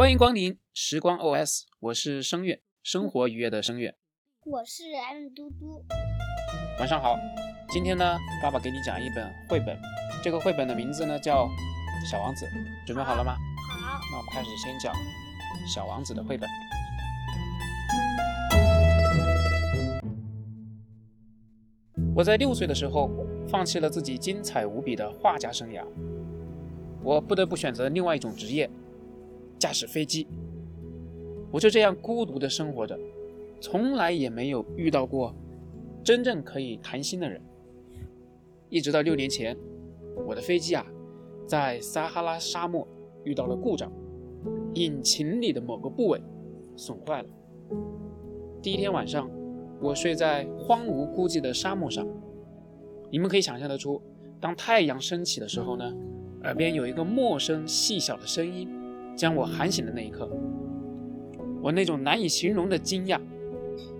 欢迎光临时光 OS，我是声乐，生活愉悦的声乐。我是 M 嘟嘟。晚上好，今天呢，爸爸给你讲一本绘本，这个绘本的名字呢叫《小王子》，准备好了吗？好，那我们开始先讲《小王子》的绘本。我在六岁的时候，放弃了自己精彩无比的画家生涯，我不得不选择另外一种职业——驾驶飞机。我就这样孤独的生活着，从来也没有遇到过真正可以谈心的人。一直到六年前，我的飞机啊，在撒哈拉沙漠遇到了故障，引擎里的某个部位损坏了。第一天晚上。我睡在荒芜孤寂的沙漠上，你们可以想象得出，当太阳升起的时候呢，耳边有一个陌生细小的声音将我喊醒的那一刻，我那种难以形容的惊讶。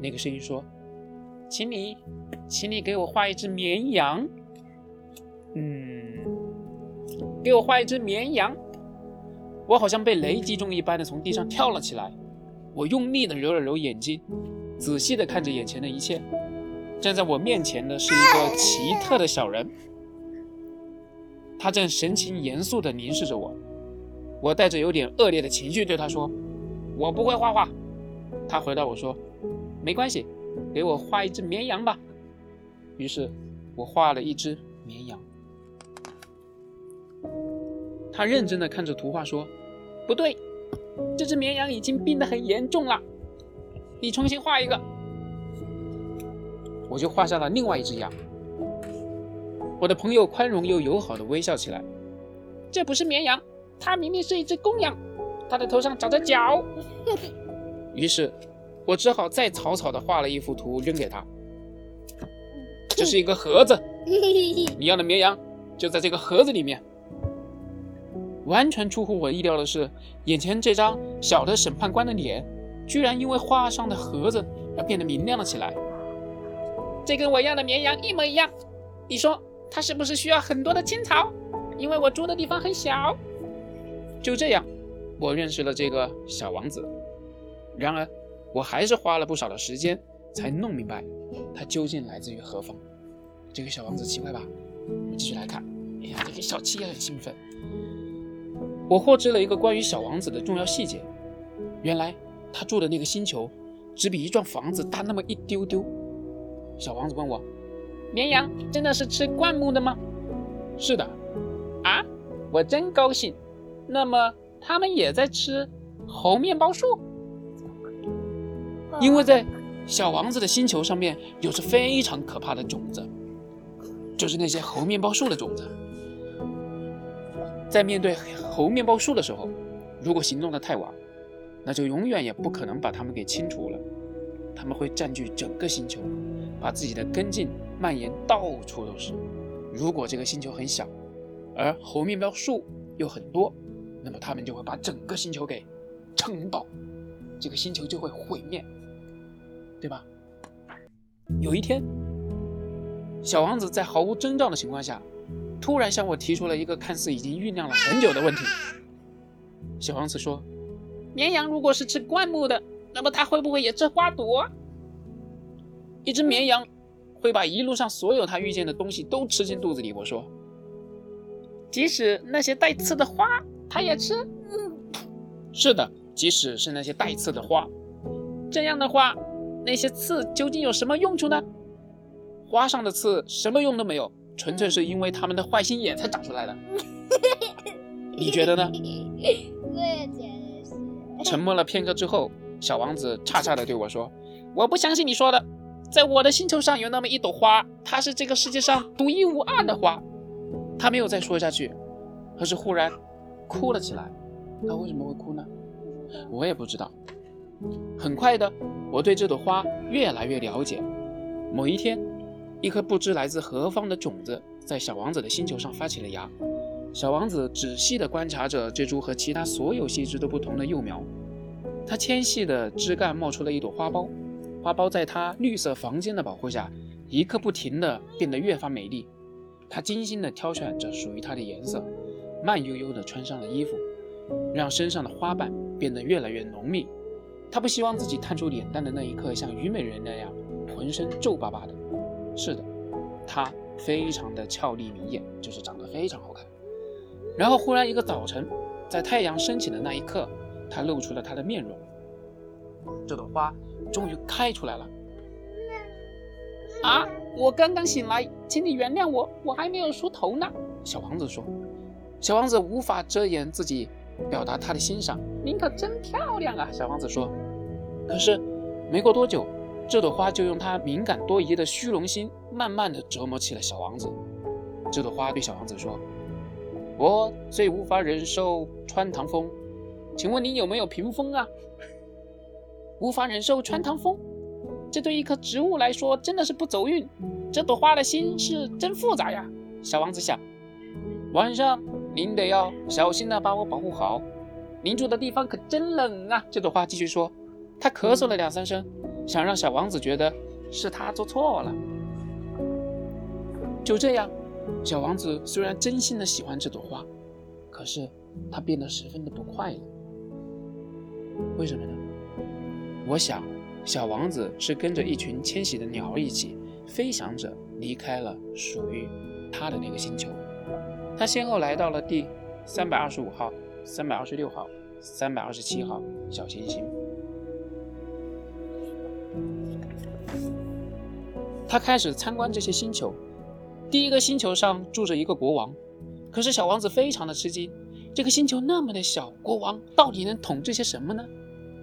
那个声音说：“请你，请你给我画一只绵羊。”嗯，给我画一只绵羊。我好像被雷击中一般的从地上跳了起来，我用力的揉了揉眼睛。仔细的看着眼前的一切，站在我面前的是一个奇特的小人，他正神情严肃地凝视着我。我带着有点恶劣的情绪对他说：“我不会画画。”他回答我说：“没关系，给我画一只绵羊吧。”于是，我画了一只绵羊。他认真地看着图画说：“不对，这只绵羊已经病得很严重了。”你重新画一个，我就画下了另外一只羊。我的朋友宽容又友好的微笑起来。这不是绵羊，它明明是一只公羊，它的头上长着角。于是，我只好再草草的画了一幅图扔给他。这是一个盒子，你要的绵羊就在这个盒子里面。完全出乎我意料的是，眼前这张小的审判官的脸。居然因为画上的盒子而变得明亮了起来。这跟我要的绵羊一模一样。你说它是不是需要很多的青草？因为我住的地方很小。就这样，我认识了这个小王子。然而，我还是花了不少的时间才弄明白他究竟来自于何方。这个小王子奇怪吧？我们继续来看。哎呀，这个小七也很兴奋。我获知了一个关于小王子的重要细节。原来。他住的那个星球，只比一幢房子大那么一丢丢。小王子问我：“绵羊真的是吃灌木的吗？”“是的。”“啊，我真高兴。那么他们也在吃猴面包树？”“因为在小王子的星球上面有着非常可怕的种子，就是那些猴面包树的种子。在面对猴面包树的时候，如果行动的太晚。”那就永远也不可能把它们给清除了，它们会占据整个星球，把自己的根茎蔓延到处都是。如果这个星球很小，而猴面包树又很多，那么他们就会把整个星球给撑爆，这个星球就会毁灭，对吧？有一天，小王子在毫无征兆的情况下，突然向我提出了一个看似已经酝酿了很久的问题。小王子说。绵羊如果是吃灌木的，那么它会不会也吃花朵？一只绵羊会把一路上所有它遇见的东西都吃进肚子里。我说，即使那些带刺的花，它也吃。是的，即使是那些带刺的花。这样的话，那些刺究竟有什么用处呢？花上的刺什么用都没有，纯粹是因为它们的坏心眼才长出来的。你觉得呢？我也觉得。沉默了片刻之后，小王子叉叉的对我说：“我不相信你说的，在我的星球上有那么一朵花，它是这个世界上独一无二的花。”他没有再说下去，可是忽然哭了起来。他为什么会哭呢？我也不知道。很快的，我对这朵花越来越了解。某一天，一颗不知来自何方的种子在小王子的星球上发起了芽。小王子仔细地观察着这株和其他所有细枝都不同的幼苗，它纤细的枝干冒出了一朵花苞，花苞在它绿色房间的保护下，一刻不停地变得越发美丽。他精心地挑选着属于它的颜色，慢悠悠地穿上了衣服，让身上的花瓣变得越来越浓密。他不希望自己探出脸蛋的那一刻像虞美人那样浑身皱巴巴的。是的，他非常的俏丽明艳，就是长得非常好看。然后忽然一个早晨，在太阳升起的那一刻，他露出了他的面容。这朵花终于开出来了。啊！我刚刚醒来，请你原谅我，我还没有梳头呢。小王子说。小王子无法遮掩自己表达他的欣赏。您可真漂亮啊！小王子说。可是没过多久，这朵花就用它敏感多疑的虚荣心，慢慢的折磨起了小王子。这朵花对小王子说：“我最无法忍受穿堂风，请问你有没有屏风啊？”无法忍受穿堂风。这对一棵植物来说真的是不走运。这朵花的心是真复杂呀，小王子想。晚上您得要小心的把我保护好。您住的地方可真冷啊。这朵花继续说。他咳嗽了两三声，想让小王子觉得是他做错了。就这样，小王子虽然真心的喜欢这朵花，可是他变得十分的不快乐。为什么呢？我想。小王子是跟着一群迁徙的鸟一起飞翔着离开了属于他的那个星球。他先后来到了第三百二十五号、三百二十六号、三百二十七号小行星。他开始参观这些星球。第一个星球上住着一个国王，可是小王子非常的吃惊：这个星球那么的小，国王到底能统治些什么呢？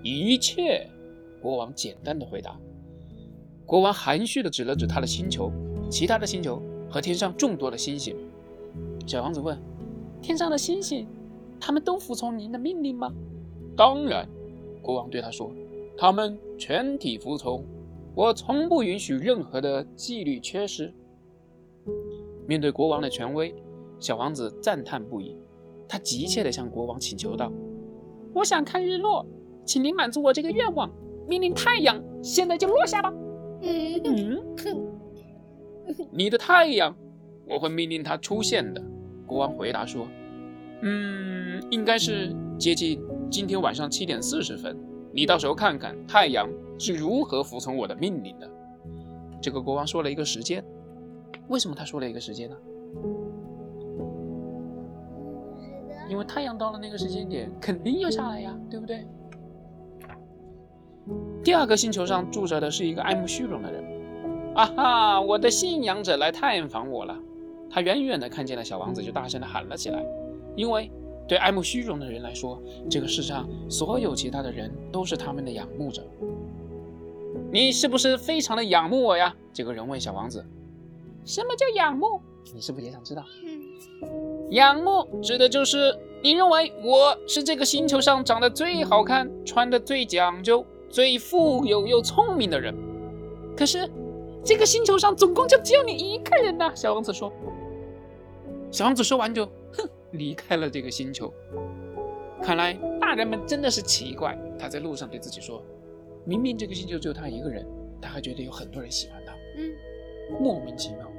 一切。国王简单的回答。国王含蓄的指了指他的星球，其他的星球和天上众多的星星。小王子问：“天上的星星，他们都服从您的命令吗？”“当然。”国王对他说，“他们全体服从。我从不允许任何的纪律缺失。”面对国王的权威，小王子赞叹不已。他急切地向国王请求道：“我想看日落，请您满足我这个愿望。”命令太阳现在就落下吧。嗯，你的太阳，我会命令它出现的。国王回答说：“嗯，应该是接近今天晚上七点四十分。你到时候看看太阳是如何服从我的命令的。”这个国王说了一个时间。为什么他说了一个时间呢？因为太阳到了那个时间点，肯定要下来呀，对不对？第二个星球上住着的是一个爱慕虚荣的人。啊哈！我的信仰者来探访我了。他远远的看见了小王子，就大声的喊了起来。因为对爱慕虚荣的人来说，这个世上所有其他的人都是他们的仰慕者。你是不是非常的仰慕我呀？这个人问小王子。什么叫仰慕？你是不是也想知道？嗯。仰慕指的就是你认为我是这个星球上长得最好看、穿的最讲究。最富有又聪明的人，可是这个星球上总共就只有你一个人呐！小王子说。小王子说完就哼离开了这个星球。看来大人们真的是奇怪。他在路上对自己说：“明明这个星球只有他一个人，他还觉得有很多人喜欢他。”嗯，莫名其妙。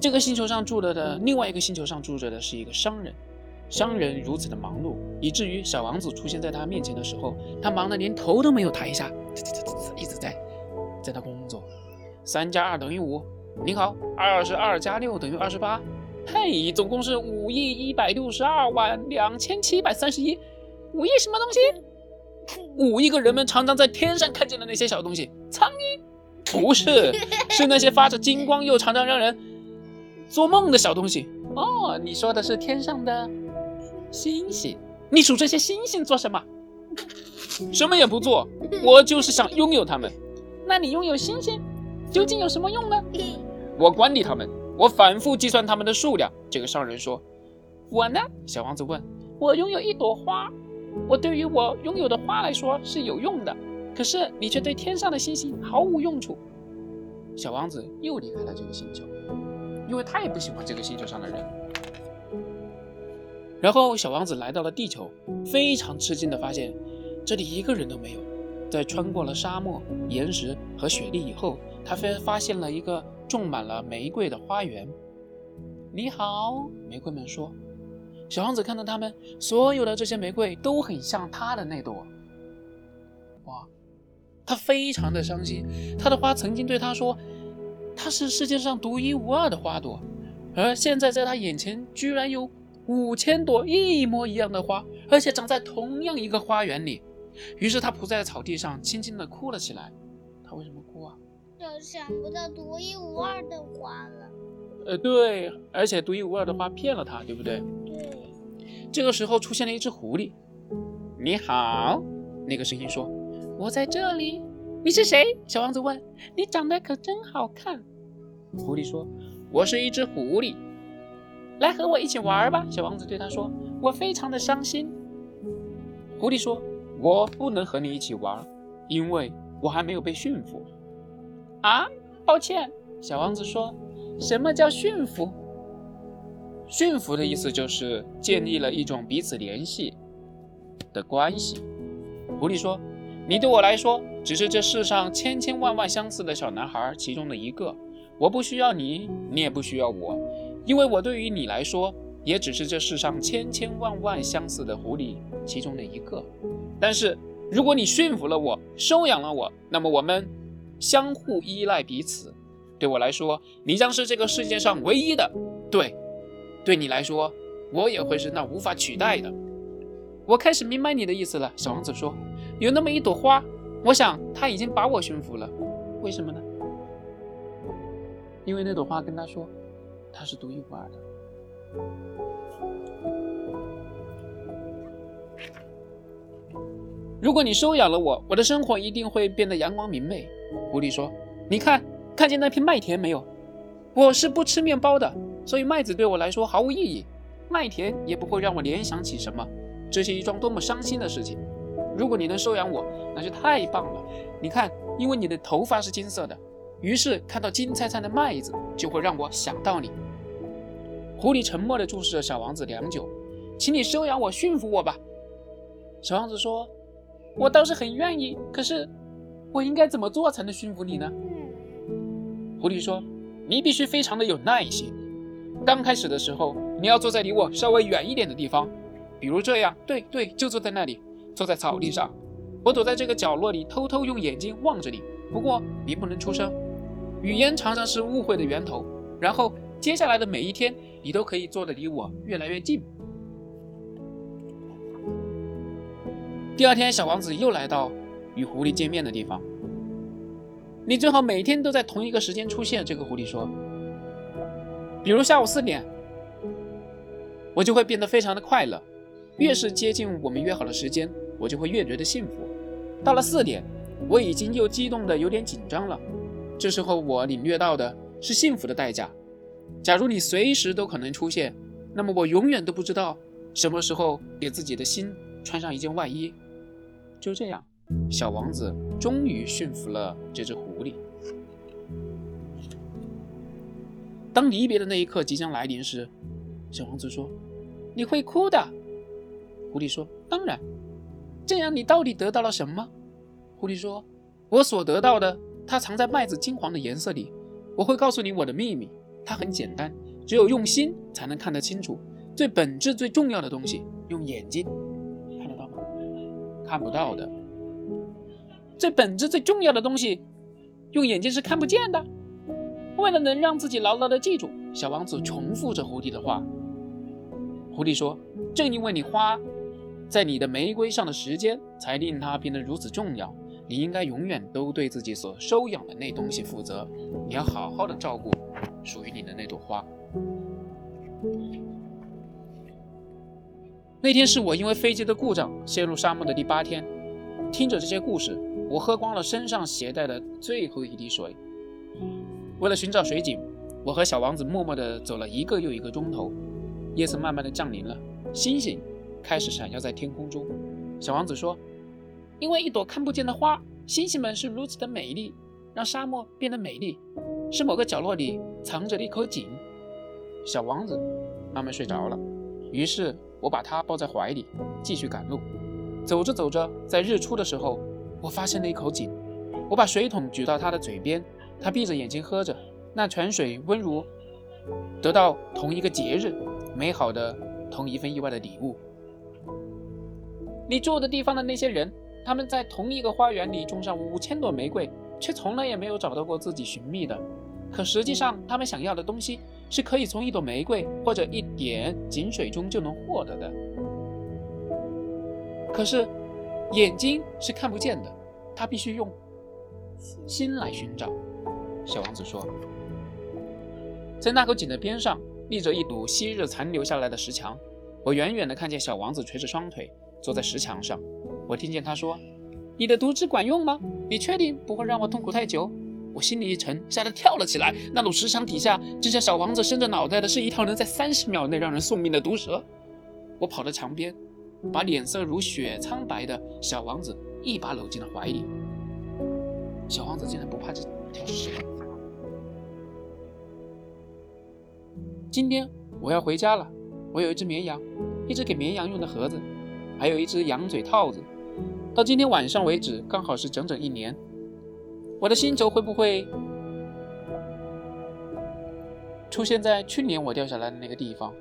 这个星球上住着的另外一个星球上住着的是一个商人。商人如此的忙碌，以至于小王子出现在他面前的时候，他忙得连头都没有抬一下，一直在在那工作。三加二等于五，您好，二十二加六等于二十八，嘿，总共是五亿一百六十二万两千七百三十一。五亿什么东西？五亿个人们常常在天上看见的那些小东西，苍蝇？不是，是那些发着金光又常常让人做梦的小东西。哦，你说的是天上的？星星，你数这些星星做什么？什么也不做，我就是想拥有它们。那你拥有星星，究竟有什么用呢？我管理他们，我反复计算他们的数量。这个商人说：“我呢？”小王子问：“我拥有一朵花，我对于我拥有的花来说是有用的，可是你却对天上的星星毫无用处。”小王子又离开了这个星球，因为他也不喜欢这个星球上的人。然后小王子来到了地球，非常吃惊地发现，这里一个人都没有。在穿过了沙漠、岩石和雪地以后，他发发现了一个种满了玫瑰的花园。你好，玫瑰们说：“小王子看到他们所有的这些玫瑰都很像他的那朵，哇，他非常的伤心。他的花曾经对他说，它是世界上独一无二的花朵，而现在在他眼前居然有五千朵一模一样的花，而且长在同样一个花园里。于是他伏在草地上，轻轻地哭了起来。他为什么哭啊？就想不到独一无二的花了。呃，对，而且独一无二的花骗了他，对不对？对。这个时候出现了一只狐狸。你好，那个声音说：“我在这里。”你是谁？小王子问。你长得可真好看。狐狸说：“我是一只狐狸，来和我一起玩吧。”小王子对他说：“我非常的伤心。”狐狸说：“我不能和你一起玩，因为我还没有被驯服。”啊，抱歉，小王子说：“什么叫驯服？驯服的意思就是建立了一种彼此联系的关系。”狐狸说：“你对我来说只是这世上千千万万相似的小男孩其中的一个，我不需要你，你也不需要我，因为我对于你来说也只是这世上千千万万相似的狐狸其中的一个。但是如果你驯服了我，收养了我，那么我们……”相互依赖彼此，对我来说，你将是这个世界上唯一的。对，对你来说，我也会是那无法取代的。我开始明白你的意思了，小王子说：“有那么一朵花，我想他已经把我驯服了。为什么呢？因为那朵花跟他说，他是独一无二的。如果你收养了我，我的生活一定会变得阳光明媚。”狐狸说：“你看，看见那片麦田没有？我是不吃面包的，所以麦子对我来说毫无意义。麦田也不会让我联想起什么。这是一桩多么伤心的事情！如果你能收养我，那就太棒了。你看，因为你的头发是金色的，于是看到金灿灿的麦子就会让我想到你。”狐狸沉默地注视着小王子良久，“请你收养我，驯服我吧。”小王子说：“我倒是很愿意，可是……”我应该怎么做才能驯服你呢？狐狸说：“你必须非常的有耐心。刚开始的时候，你要坐在离我稍微远一点的地方，比如这样。对对，就坐在那里，坐在草地上。我躲在这个角落里，偷偷用眼睛望着你。不过你不能出声，语言常常是误会的源头。然后接下来的每一天，你都可以坐得离我越来越近。”第二天，小王子又来到。与狐狸见面的地方，你最好每天都在同一个时间出现。这个狐狸说：“比如下午四点，我就会变得非常的快乐。越是接近我们约好的时间，我就会越觉得幸福。到了四点，我已经又激动的有点紧张了。这时候，我领略到的是幸福的代价。假如你随时都可能出现，那么我永远都不知道什么时候给自己的心穿上一件外衣。就这样。”小王子终于驯服了这只狐狸。当离别的那一刻即将来临时，小王子说：“你会哭的。”狐狸说：“当然。”这样，你到底得到了什么？狐狸说：“我所得到的，它藏在麦子金黄的颜色里。我会告诉你我的秘密，它很简单，只有用心才能看得清楚。最本质、最重要的东西，用眼睛看得到吗？看不到的。”最本质、最重要的东西，用眼睛是看不见的。为了能让自己牢牢的记住，小王子重复着狐狸的话。狐狸说：“正因为你花在你的玫瑰上的时间，才令它变得如此重要。你应该永远都对自己所收养的那东西负责。你要好好的照顾属于你的那朵花。”那天是我因为飞机的故障陷入沙漠的第八天。听着这些故事。我喝光了身上携带的最后一滴水。为了寻找水井，我和小王子默默地走了一个又一个钟头。夜色慢慢的降临了，星星开始闪耀在天空中。小王子说：“因为一朵看不见的花，星星们是如此的美丽，让沙漠变得美丽。是某个角落里藏着的一口井。”小王子慢慢睡着了，于是我把他抱在怀里，继续赶路。走着走着，在日出的时候。我发现了一口井，我把水桶举到他的嘴边，他闭着眼睛喝着，那泉水温如得到同一个节日美好的同一份意外的礼物。你住的地方的那些人，他们在同一个花园里种上五千朵玫瑰，却从来也没有找到过自己寻觅的。可实际上，他们想要的东西是可以从一朵玫瑰或者一点井水中就能获得的。可是，眼睛是看不见的，他必须用心来寻找。小王子说：“在那口井的边上立着一堵昔日残留下来的石墙，我远远地看见小王子垂着双腿坐在石墙上。我听见他说：‘你的毒汁管用吗？你确定不会让我痛苦太久？’我心里一沉，吓得跳了起来。那堵石墙底下，正像小王子伸着脑袋的是一条能在三十秒内让人送命的毒蛇。我跑到墙边。”把脸色如雪苍白的小王子一把搂进了怀里。小王子竟然不怕这条蛇。今天我要回家了。我有一只绵羊，一只给绵羊用的盒子，还有一只羊嘴套子。到今天晚上为止，刚好是整整一年。我的星球会不会出现在去年我掉下来的那个地方？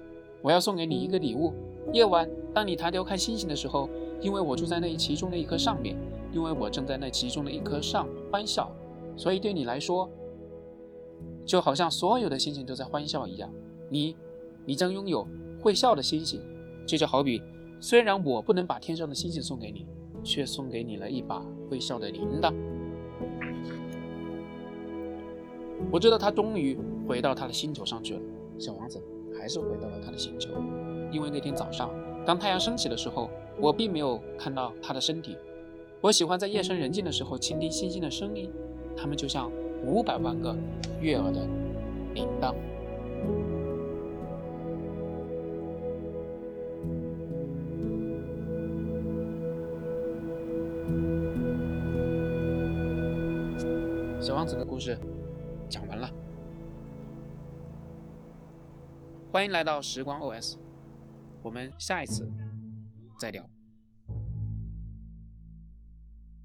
我要送给你一个礼物。夜晚，当你抬头看星星的时候，因为我住在那其中的一颗上面，因为我正在那其中的一颗上欢笑，所以对你来说，就好像所有的星星都在欢笑一样。你，你将拥有会笑的星星。这就好比，虽然我不能把天上的星星送给你，却送给你了一把会笑的铃铛。我知道他终于回到他的星球上去了。小王子还是回到了他的星球。因为那天早上，当太阳升起的时候，我并没有看到他的身体。我喜欢在夜深人静的时候倾听星星的声音，它们就像五百万个悦耳的铃铛。小王子的故事讲完了，欢迎来到时光 OS。我们下一次再聊。